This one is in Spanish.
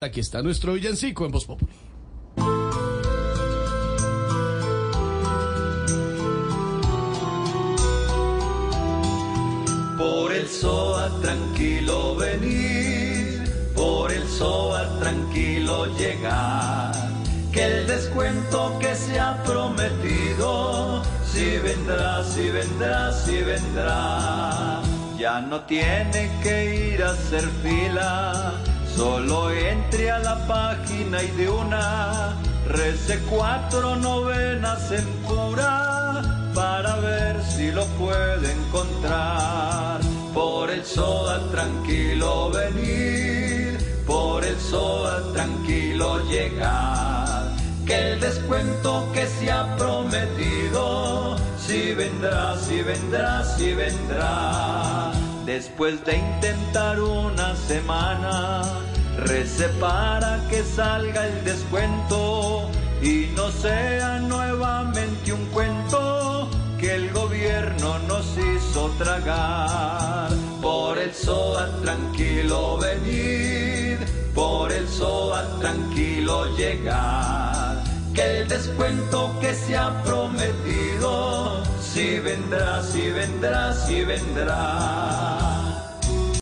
Aquí está nuestro villancico en Voz Populi. Por el SOA tranquilo venir, por el SOA tranquilo llegar, que el descuento que se ha prometido, si vendrá, si vendrá, si vendrá. Ya no tiene que ir a hacer fila, solo entre a la página y de una rece cuatro novenas en pura para ver si lo puede encontrar. Por el SOA tranquilo venir, por el SOA tranquilo llegar, que el descuento que se ha prometido, si vendrá, si vendrá, si vendrá. Después de intentar una semana, recé para que salga el descuento y no sea nuevamente un cuento que el gobierno nos hizo tragar. Por el SOA tranquilo venir, por el SOA tranquilo llegar, que el descuento que se ha prometido, si vendrá, si vendrá, si vendrá.